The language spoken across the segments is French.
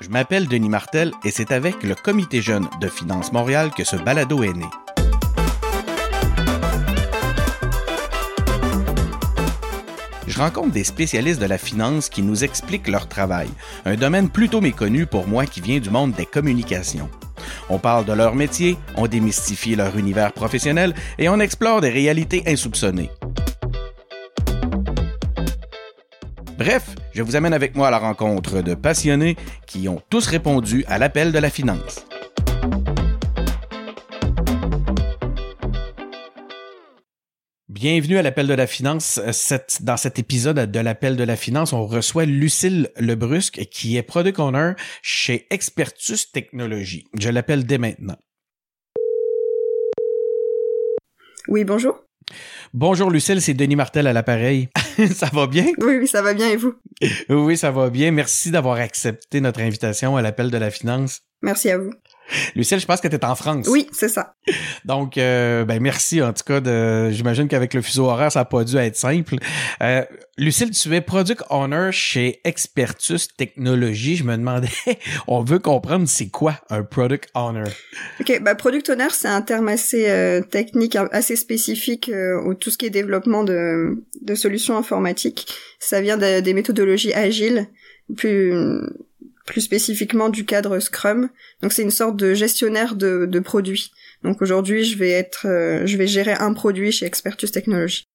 Je m'appelle Denis Martel et c'est avec le Comité jeune de Finance Montréal que ce balado est né. Je rencontre des spécialistes de la finance qui nous expliquent leur travail, un domaine plutôt méconnu pour moi qui vient du monde des communications. On parle de leur métier, on démystifie leur univers professionnel et on explore des réalités insoupçonnées. Bref, je vous amène avec moi à la rencontre de passionnés qui ont tous répondu à l'appel de la finance. Bienvenue à l'appel de la finance. dans cet épisode de l'appel de la finance, on reçoit Lucille Lebrusque qui est product owner chez Expertus Technologies. Je l'appelle dès maintenant. Oui, bonjour. Bonjour Lucille, c'est Denis Martel à l'appareil. ça va bien? Oui, oui, ça va bien et vous? oui, ça va bien. Merci d'avoir accepté notre invitation à l'appel de la finance. Merci à vous. Lucille, je pense que tu es en France. Oui, c'est ça. Donc, euh, ben merci en tout cas. De, j'imagine qu'avec le fuseau horaire, ça n'a pas dû être simple. Euh, Lucille, tu es Product Owner chez Expertus Technologies. Je me demandais, on veut comprendre c'est quoi un Product Owner? Ok, bah Product Owner, c'est un terme assez euh, technique, assez spécifique euh, au tout ce qui est développement de, de solutions informatiques. Ça vient des méthodologies agiles, plus plus spécifiquement du cadre Scrum. Donc c'est une sorte de gestionnaire de, de produits. Donc aujourd'hui, je vais être, euh, je vais gérer un produit chez Expertus Technology.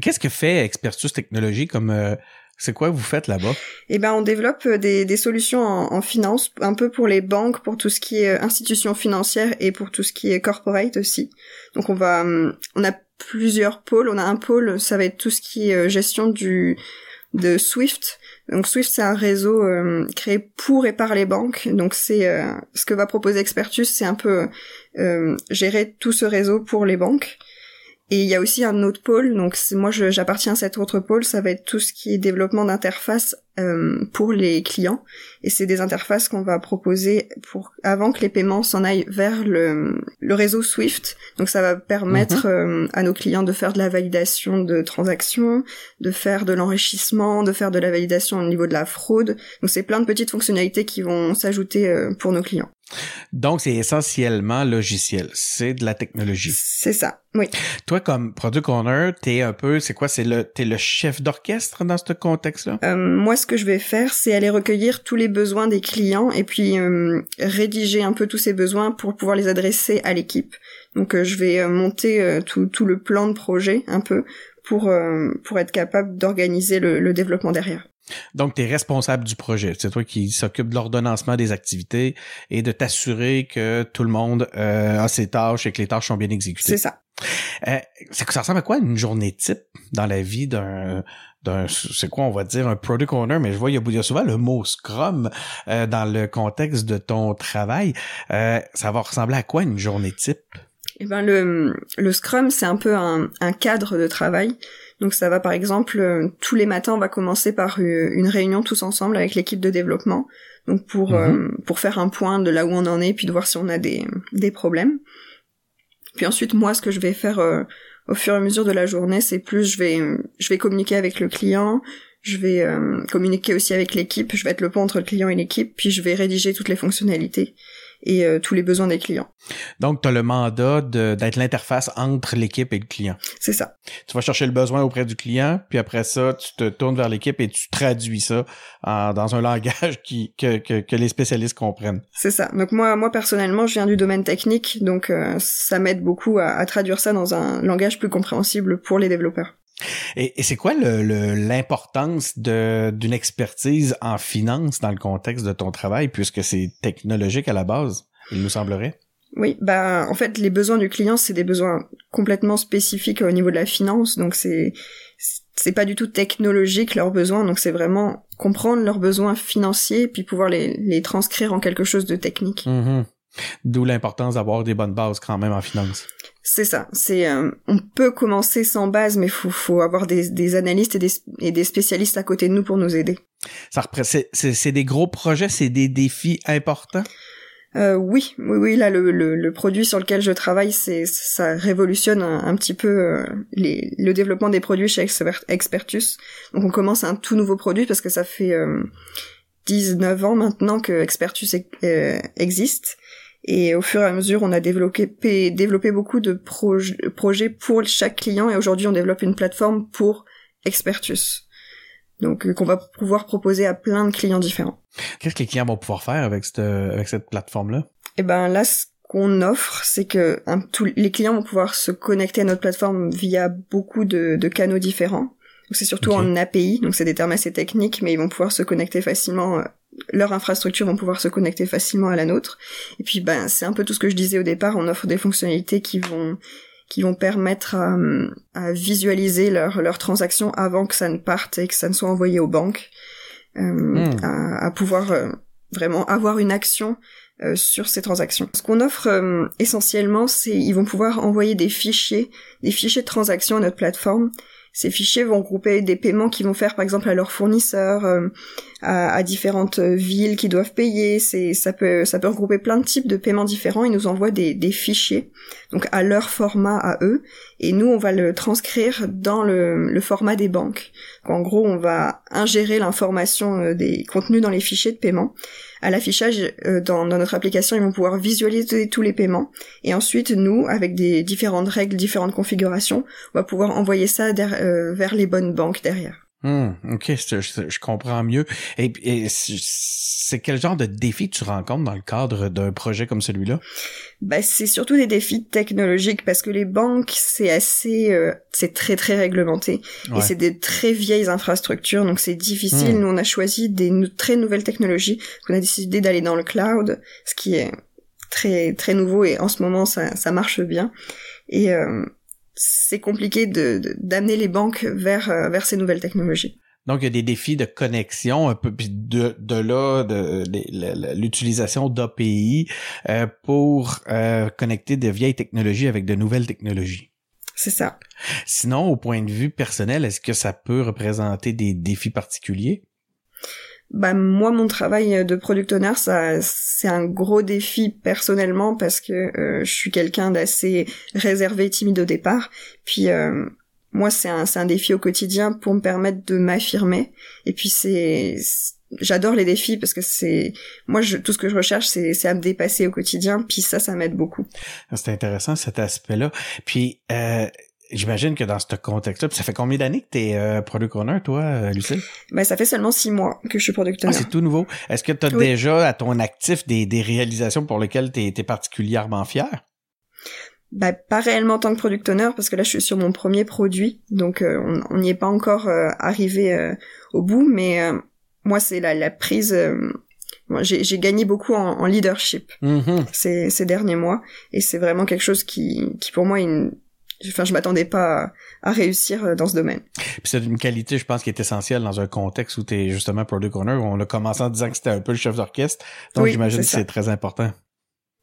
Qu'est-ce que fait Expertus Technology comme euh, c'est quoi vous faites là-bas? Eh ben, on développe euh, des, des solutions en, en, finance, un peu pour les banques, pour tout ce qui est institutions financières et pour tout ce qui est corporate aussi. Donc on va, hum, on a plusieurs pôles. On a un pôle, ça va être tout ce qui est gestion du de Swift. Donc Swift c'est un réseau euh, créé pour et par les banques. Donc c'est euh, ce que va proposer Expertus, c'est un peu euh, gérer tout ce réseau pour les banques. Et il y a aussi un autre pôle, donc moi j'appartiens à cet autre pôle, ça va être tout ce qui est développement d'interfaces euh, pour les clients. Et c'est des interfaces qu'on va proposer pour avant que les paiements s'en aillent vers le, le réseau Swift. Donc ça va permettre mhm. euh, à nos clients de faire de la validation de transactions, de faire de l'enrichissement, de faire de la validation au niveau de la fraude. Donc c'est plein de petites fonctionnalités qui vont s'ajouter euh, pour nos clients. Donc, c'est essentiellement logiciel. C'est de la technologie. C'est ça, oui. Toi, comme product owner, t'es un peu, c'est quoi, c'est le, t'es le chef d'orchestre dans ce contexte-là? Euh, moi, ce que je vais faire, c'est aller recueillir tous les besoins des clients et puis euh, rédiger un peu tous ces besoins pour pouvoir les adresser à l'équipe. Donc, euh, je vais euh, monter euh, tout, tout le plan de projet un peu pour, pour être capable d'organiser le, le développement derrière. Donc, tu es responsable du projet. C'est toi qui s'occupe de l'ordonnancement des activités et de t'assurer que tout le monde euh, a ses tâches et que les tâches sont bien exécutées. C'est ça. Euh, ça ressemble à quoi une journée type dans la vie d'un d'un c'est quoi on va dire un product owner? Mais je vois il y a, souvent le mot scrum euh, dans le contexte de ton travail euh, ça va ressembler à quoi une journée type? Eh ben le le scrum c'est un peu un, un cadre de travail donc ça va par exemple euh, tous les matins on va commencer par euh, une réunion tous ensemble avec l'équipe de développement donc pour euh, mhm. pour faire un point de là où on en est puis de voir si on a des des problèmes. Puis ensuite moi ce que je vais faire au fur et à mesure de la journée c'est plus je vais je vais communiquer avec le client, je vais communiquer aussi avec l'équipe, je vais être le pont entre le client et l'équipe puis je vais rédiger toutes les fonctionnalités et euh, tous les besoins des clients. Donc, tu as le mandat d'être l'interface entre l'équipe et le client. C'est ça. Tu vas chercher le besoin auprès du client, puis après ça, tu te tournes vers l'équipe et tu traduis ça dans un langage qui, que, que, que les spécialistes comprennent. C'est ça. Donc moi, moi personnellement, je viens du domaine technique, donc euh, ça m'aide beaucoup à, à traduire ça dans un langage plus compréhensible pour les développeurs. Et, c'est quoi l'importance le, d'une expertise en finance dans le contexte de ton travail, puisque c'est technologique à la base, il nous semblerait? Oui, bah en fait les besoins du client c'est des besoins complètement spécifiques au niveau de la finance, donc c'est c'est pas du tout technologique leurs besoins, donc c'est vraiment comprendre leurs besoins financiers puis pouvoir les, les transcrire en quelque chose de technique. Mm-hmm. D'où l'importance d'avoir des bonnes bases quand même en finance. C'est ça. C'est euh, on peut commencer sans base, mais faut faut avoir des, des analystes et des, et des spécialistes à côté de nous pour nous aider. Ça c'est c'est des gros projets, c'est des défis importants? Euh, oui, oui, oui. Là, le, le, le, produit sur lequel je travaille, c'est ça révolutionne un, petit peu euh, les, le développement des produits chez Expertus. Donc, on commence un tout nouveau produit parce que ça fait euh, 19 ans maintenant que Expertus euh, existe. Et au fur et à mesure, on a développé, développé beaucoup de projets pour chaque client. Et aujourd'hui, on développe une plateforme pour Expertus. Donc, euh, qu'on va pouvoir proposer à plein de clients différents. Qu'est-ce que les clients vont pouvoir faire avec cette, avec cette plateforme-là? Eh ben, là, ce qu'on offre, c'est que tous les clients vont pouvoir se connecter à notre plateforme via beaucoup de, de canaux différents. C'est surtout en API, donc c'est des termes assez techniques, mais ils vont pouvoir se connecter facilement. Euh, leur infrastructure vont pouvoir se connecter facilement à la nôtre. Et puis, ben, c'est un peu tout ce que je disais au départ. On offre des fonctionnalités qui vont qui vont permettre à, visualiser leurs leur transactions avant que ça ne parte et que ça ne soit envoyé aux banques, euh, hmm. à, pouvoir euh, vraiment avoir une action euh, sur ces transactions. Ce qu'on offre euh, essentiellement, c'est ils vont pouvoir envoyer des fichiers, des fichiers de transactions à notre plateforme ces fichiers vont grouper des paiements qu'ils vont faire par exemple à leurs fournisseurs, euh, à, différentes villes qui doivent payer. C'est ça peut ça peut regrouper plein de types de paiements différents. Ils nous envoient des, fichiers donc à leur format à eux et nous on va le transcrire dans le, le format des banques. En gros on va ingérer l'information euh, des contenus dans les fichiers de paiement à l'affichage euh, dans, notre application, ils vont pouvoir visualiser tous les paiements. Et ensuite, nous, avec des différentes règles, différentes configurations, on va pouvoir envoyer ça euh, vers les bonnes banques derrière. Hmm, ok, je, comprends mieux. Et, c'est quel genre de défis tu rencontres dans le cadre d'un projet comme celui-là? Bah, c'est surtout des défis technologiques parce que les banques c'est assez, euh, c'est très très réglementé et c'est des très vieilles infrastructures donc c'est difficile. Hmm. Nous on a choisi des très nouvelles technologies. On a décidé d'aller dans le cloud, ce qui est très très nouveau et en ce moment ça, ça marche bien. Et euh, c'est compliqué de d'amener les banques vers euh, vers ces nouvelles technologies. Donc, il y a des défis de connexion, un peu puis de, de là, de, l'utilisation d'API euh, pour euh, connecter de vieilles technologies avec de nouvelles technologies. C'est ça. Sinon, au point de vue personnel, est-ce que ça peut représenter des défis particuliers? Bah moi mon travail de product owner ça c'est un gros défi personnellement parce que euh, je suis quelqu'un d'assez réservé timide au départ. Puis euh, moi c'est un c'est un défi au quotidien pour me permettre de m'affirmer. Et puis c'est j'adore les défis parce que c'est moi je, tout ce que je recherche c'est c'est à me dépasser au quotidien. Puis ça ça m'aide beaucoup. C'est intéressant cet aspect là puis euh, J'imagine que dans ce contexte-là, ça fait combien d'années que tu es euh, product owner, toi, euh, Lucille? Ben, ça fait seulement six mois que je suis product owner. Ah, c'est tout nouveau. Est-ce que tu as déjà à ton actif des, des réalisations pour lesquelles tu es, particulièrement fier? Ben, pas réellement en tant que product owner, parce que là, je suis sur mon premier produit, donc euh, on n'y est pas encore euh, arrivé au bout, mais moi, c'est la, la prise... j'ai gagné beaucoup en, en leadership mm-hmm. ces, ces derniers mois, et c'est vraiment quelque chose qui, qui pour moi est une enfin je m'attendais pas à, réussir euh, dans ce domaine. c'est une qualité je pense qui est essentielle dans un contexte où tu es justement product owner, on a commencé en disant que c'était un peu le chef d'orchestre. Donc j'imagine que c'est très important.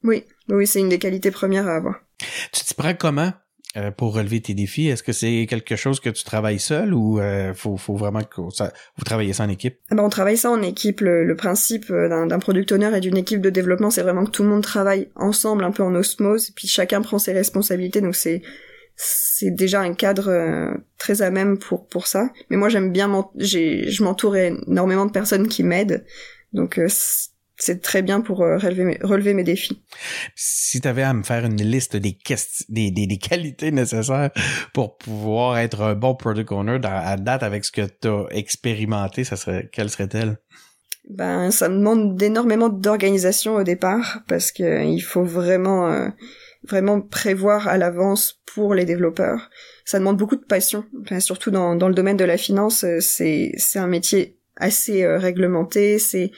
Oui, oui, c'est une des qualités premières à avoir. Tu t'y prends comment euh, pour relever tes défis? Est-ce que c'est quelque chose que tu travailles seul ou euh, faut, faut vraiment que ça, vous travaillez ça en équipe? Ah ben, on travaille ça en équipe. Le, principe euh, d'un product owner et d'une équipe de développement, c'est vraiment que tout le monde travaille ensemble, un peu en osmose, puis chacun prend ses responsabilités. Donc c'est c'est déjà un cadre euh, très à même pour pour ça. Mais moi j'aime bien, j'ai, je m'entoure énormément de personnes qui m'aident, donc euh, c'est très bien pour euh, relever mes, relever mes défis. Si tu avais à me faire une liste des, des, des, des, qualités nécessaires pour pouvoir être un bon product owner à date avec ce que tu as expérimenté, ça serait quelle serait-elle? Ben, ça me demande d'énormément d'organisation au départ parce que il faut vraiment vraiment prévoir à l'avance pour les développeurs. Ça demande beaucoup de passion, surtout dans, dans le domaine de la finance. Euh, c'est c'est un métier assez euh, réglementé. C'est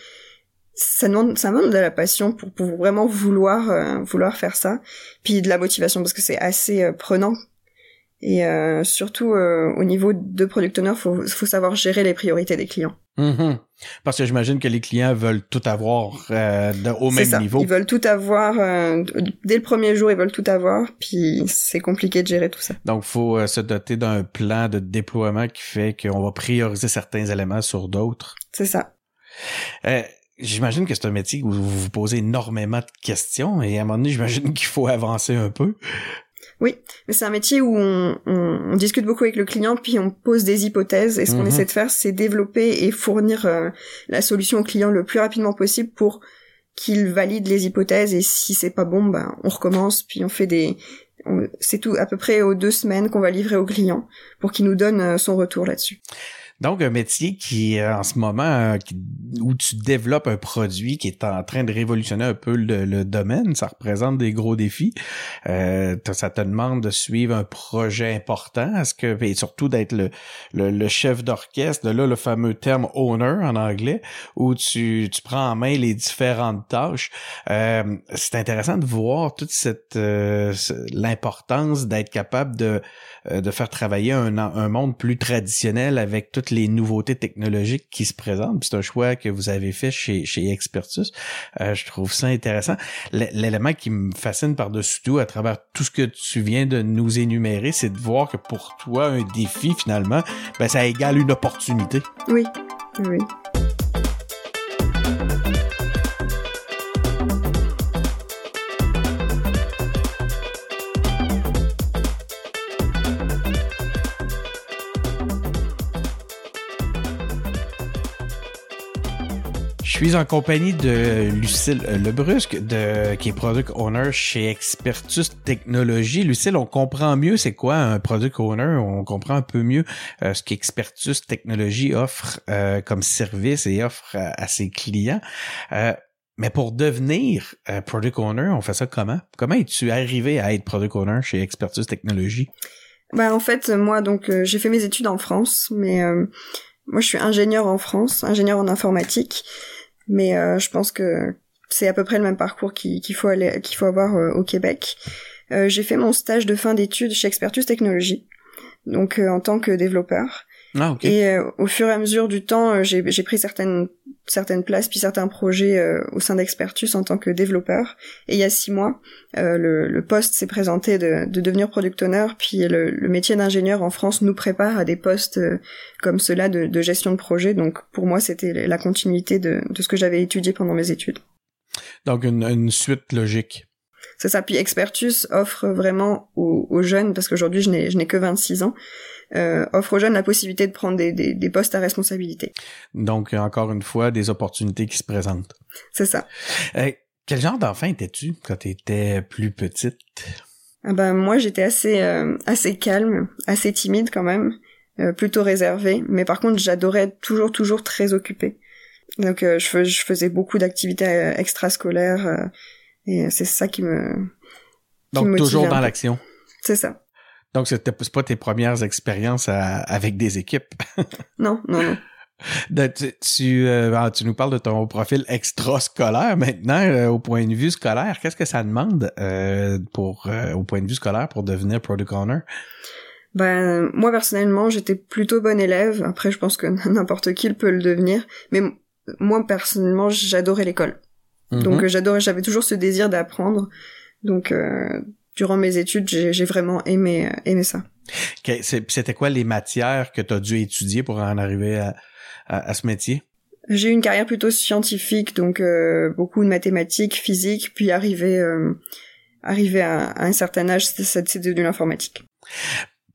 ça demande ça demande de la passion pour, pour vraiment vouloir euh, vouloir faire ça, puis de la motivation parce que c'est assez prenant et surtout au niveau de product owner, faut, faut savoir gérer les priorités des clients. Mm-hmm. Parce que j'imagine que les clients veulent tout avoir euh, au même ça. niveau. Ils veulent tout avoir dès le premier jour, ils veulent tout avoir, puis c'est compliqué de gérer tout ça. Donc, faut se doter d'un plan de déploiement qui fait qu'on va prioriser certains éléments sur d'autres. C'est ça. J'imagine que c'est un métier où vous vous posez énormément de questions et à un moment donné, j'imagine qu'il faut avancer un peu. Oui, mais c'est un métier où on, on, discute beaucoup avec le client, puis on pose des hypothèses, et ce qu'on mhm. essaie de faire, c'est développer et fournir euh, la solution au client le plus rapidement possible pour qu'il valide les hypothèses, et si c'est pas bon, ben, on recommence, puis on fait des... C'est tout à peu près aux deux semaines qu'on va livrer au client pour qu'il nous donne euh, son retour là-dessus. Donc, un métier qui, euh, en ce moment, euh, où tu développes un produit qui est en train de révolutionner un peu le, domaine, ça représente des gros défis. Euh, ça te demande de suivre un projet important, est-ce que et surtout d'être le, le, chef d'orchestre, de là le fameux terme owner en anglais, où tu, tu prends en main les différentes tâches. c'est intéressant de voir toute cette l'importance d'être capable de de faire travailler un, un monde plus traditionnel avec toutes les nouveautés technologiques qui se présentent. C'est un choix que vous avez fait chez, chez Expertus. Euh, je trouve ça intéressant. L'élément qui me fascine par-dessus tout à travers tout ce que tu viens de nous énumérer, c'est de voir que pour toi, un défi, finalement, ben, ça égale une opportunité. Oui, oui. Suis en compagnie de Lucille Lebrusque, de, qui est Product Owner chez Expertus Technologies. Lucille, on comprend mieux c'est quoi un Product Owner, on comprend un peu mieux euh, ce qu'Expertus Technologies offre euh, comme service et offre à, ses clients. Euh, mais pour devenir Product Owner, on fait ça comment? Comment es-tu arrivé à être Product Owner chez Expertus Technologies? Ben, en fait, moi, donc, j'ai fait mes études en France, mais moi, je suis ingénieur en France, ingénieur en informatique. Mais euh, je pense que c'est à peu près le même parcours qu'il faut aller qu'il faut avoir euh, au Québec. Euh, j'ai fait mon stage de fin d'études chez Expertus Technologies, donc en tant que développeur. Ah, Et au fur et à mesure du temps, j'ai pris certaines certaines places puis certains projets au sein d'Expertus en tant que développeur. Et il y a six mois, le, le, poste s'est présenté de, de, devenir product owner. Puis le, le métier d'ingénieur en France nous prépare à des postes comme cela de, de, gestion de projet. Donc pour moi, c'était la continuité de, de ce que j'avais étudié pendant mes études. Donc une, une suite logique. C'est ça. Puis Expertus offre vraiment aux, aux jeunes, parce qu'aujourd'hui je n'ai, je n'ai que 26 ans, euh, offre aux jeunes la possibilité de prendre des, des, des, postes à responsabilité. Donc encore une fois, des opportunités qui se présentent. C'est ça. Euh, quel genre d'enfant étais-tu quand tu étais plus petite? Ah ben moi j'étais assez euh, assez calme, assez timide quand même. Plutôt réservé, mais par contre j'adorais toujours toujours très occupé. Donc je, je, faisais beaucoup d'activités extrascolaires et c'est ça qui me donc toujours dans l'action. C'est ça. Donc c'était pas tes premières expériences avec des équipes. non non non. tu, tu, ah, tu, nous parles de ton profil extrascolaire maintenant au point de vue scolaire. Qu'est-ce que ça demande pour au point de vue scolaire pour devenir product owner? Ben moi personnellement, j'étais plutôt bonne élève. Après, je pense que n'importe qui peut le devenir. Mais moi personnellement, j'adorais l'école. Mhm. Donc euh, j'adorais, j'avais toujours ce désir d'apprendre. Donc euh, durant mes études, j'ai vraiment aimé euh, aimé ça. C'était quoi les matières que tu as dû étudier pour en arriver à, à, ce métier? J'ai eu une carrière plutôt scientifique, donc beaucoup de mathématiques, physique, puis arrivé arrivé à, à, un certain âge, c'était de l'informatique.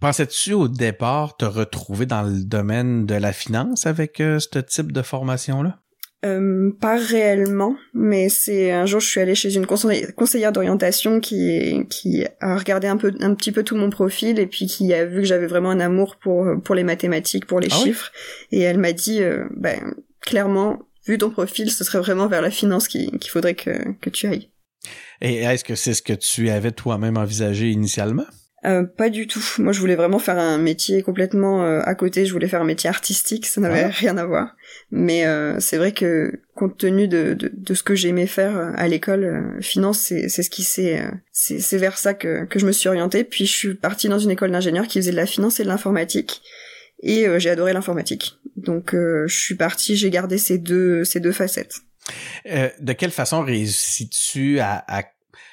Pensais-tu au départ te retrouver dans le domaine de la finance avec euh, ce type de formation-là? Euh, pas réellement, mais c'est un jour je suis allée chez une conseillère d'orientation qui qui a regardé un peu un petit peu tout mon profil et puis qui a vu que j'avais vraiment un amour pour pour les mathématiques, pour les ah chiffres et elle m'a dit euh, ben clairement vu ton profil, ce serait vraiment vers la finance qu'il faudrait que que tu ailles. Et est-ce que c'est ce que tu avais toi-même envisagé initialement? Euh, pas du tout. Moi, je voulais vraiment faire un métier complètement euh, à côté. Je voulais faire un métier artistique. Ça n'avait ah. rien à voir. Mais euh, c'est vrai que compte tenu de, de, de ce que j'aimais faire à l'école, finance, c'est, c'est ce qui s'est, c'est, c'est vers ça que, que je me suis orientée. Puis je suis partie dans une école d'ingénieur qui faisait de la finance et de l'informatique. Et j'ai adoré l'informatique. Donc je suis partie, j'ai gardé ces deux, ces deux facettes. de quelle façon réussis-tu à, à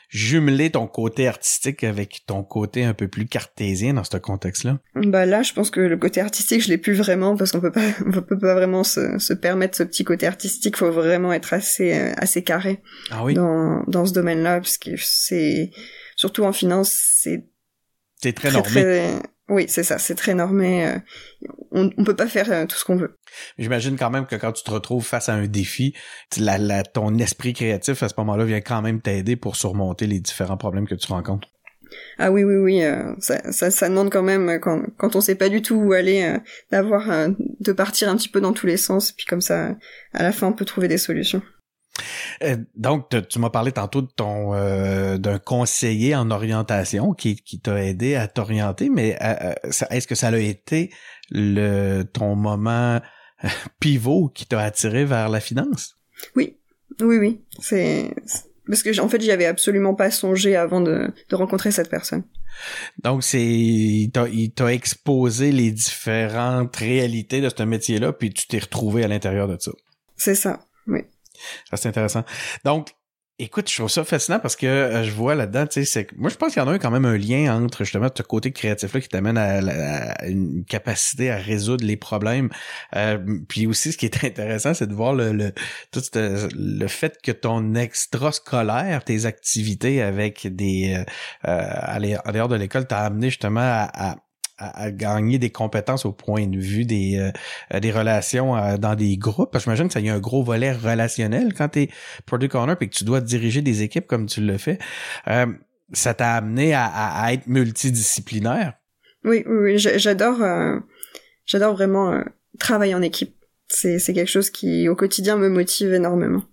jumeler ton côté artistique avec ton côté un peu plus cartésien dans ce contexte-là? Bah là, je pense que le côté artistique, je l'ai plus vraiment parce qu'on peut pas, on peut pas vraiment se, se permettre ce petit côté artistique. Faut vraiment être assez, euh, assez carré ah oui? dans, dans ce domaine-là parce que c'est, surtout en finance, c'est C'est très, normé. Oui, c'est ça, c'est très normé. Euh, on, on peut pas faire euh, tout ce qu'on veut. J'imagine quand même que quand tu te retrouves face à un défi, la, ton esprit créatif à ce moment-là vient quand même t'aider pour surmonter les différents problèmes que tu rencontres. Ah oui, oui, oui, euh, ça, ça, ça, demande quand même, quand, quand on sait pas du tout où aller, d'avoir, de partir un petit peu dans tous les sens, puis comme ça, à la fin, on peut trouver des solutions. Euh, donc, tu m'as parlé tantôt de ton euh, d'un conseiller en orientation qui, qui t'a aidé à t'orienter, mais euh, est-ce que ça a été le ton moment pivot qui t'a attiré vers la finance? Oui, oui, oui. C'est parce que en fait, j'y avais absolument pas songé avant de, de rencontrer cette personne. Donc, c'est il t'a exposé les différentes réalités de ce métier-là, puis tu t'es retrouvé à l'intérieur de ça. C'est ça, oui. C'est intéressant. Donc, écoute, je trouve ça fascinant parce que euh, je vois là-dedans, tu sais, c'est moi je pense qu'il y en a quand même un lien entre justement ce côté créatif-là qui t'amène à, une capacité à résoudre les problèmes. Euh, puis aussi, ce qui est intéressant, c'est de voir le, le tout le fait que ton extra-scolaire, tes activités avec des euh, euh à dehors de l'école, t'a amené justement à à, gagner des compétences au point de vue des, euh, des relations euh, dans des groupes? Parce que j'imagine que ça y a un gros volet relationnel quand tu es product owner et que tu dois diriger des équipes comme tu le fais. Euh, ça t'a amené à, à, être multidisciplinaire? Oui, oui, j'adore, j'adore vraiment travailler en équipe. C'est, c'est quelque chose qui au quotidien me motive énormément.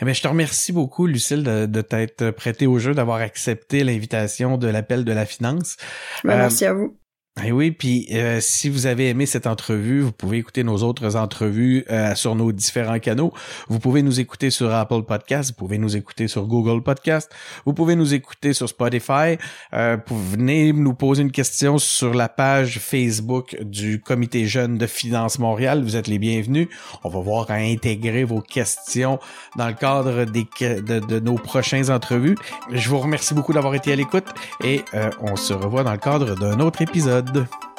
Eh bien, je te remercie beaucoup, Lucille, de, de t'être prêtée au jeu, d'avoir accepté l'invitation de l'appel de la finance. Ben, merci à vous. Et eh oui, puis euh, si vous avez aimé cette entrevue, vous pouvez écouter nos autres entrevues euh, sur nos différents canaux. Vous pouvez nous écouter sur Apple Podcast, vous pouvez nous écouter sur Google Podcast, vous pouvez nous écouter sur Spotify. Euh, venez nous poser une question sur la page Facebook du Comité Jeune de Finance Montréal. Vous êtes les bienvenus. On va voir à intégrer vos questions dans le cadre des, de, de nos prochaines entrevues. Je vous remercie beaucoup d'avoir été à l'écoute et on se revoit dans le cadre d'un autre épisode. Sad.